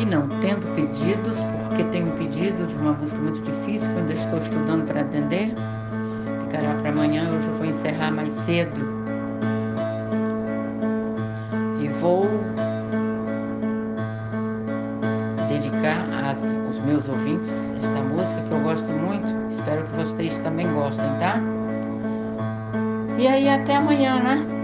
E não tendo pedidos, porque tenho um pedido de uma música muito difícil que ainda estou estudando para atender, ficará para amanhã. Hoje eu vou encerrar mais cedo e vou dedicar aos meus ouvintes esta música que eu gosto muito. Espero que vocês também gostem, tá? E aí, até amanhã, né?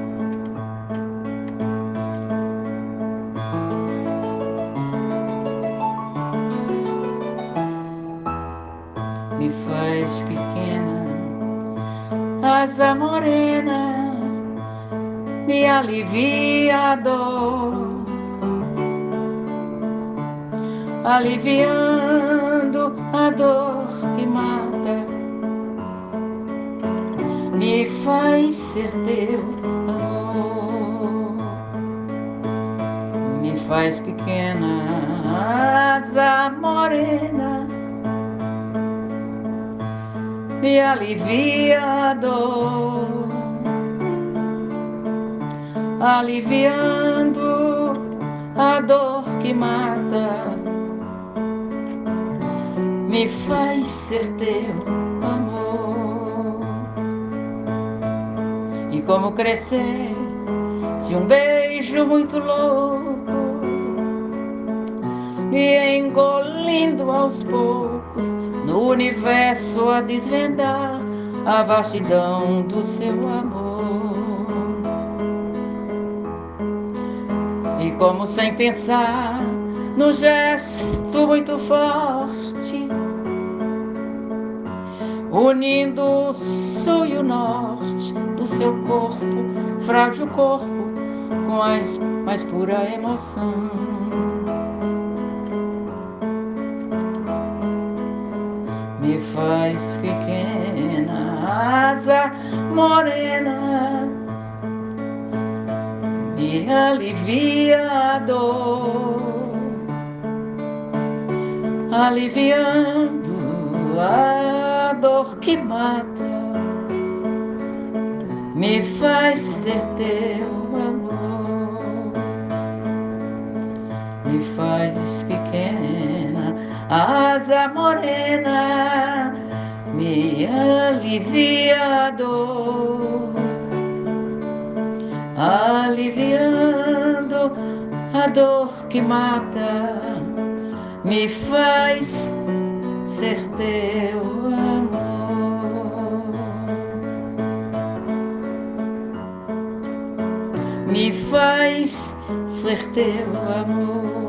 Me faz pequena, asa morena, me alivia a dor. Aliviando a dor que mata, me faz ser teu amor, me faz pequena asa morena, me alivia a dor, aliviando a dor que mata. Me faz ser teu amor. E como crescer se um beijo muito louco me engolindo aos poucos universo a desvendar a vastidão do seu amor. E como sem pensar no gesto muito forte unindo o sul e o norte do seu corpo, frágil corpo, com a mais pura emoção. Me faz pequena asa morena, me alivia a dor, aliviando a dor que mata. Me faz ter teu amor, me faz pequena, asa morena, me alivia a dor, aliviando a dor que mata, me faz ser teu amor. Me faz ser teu amor.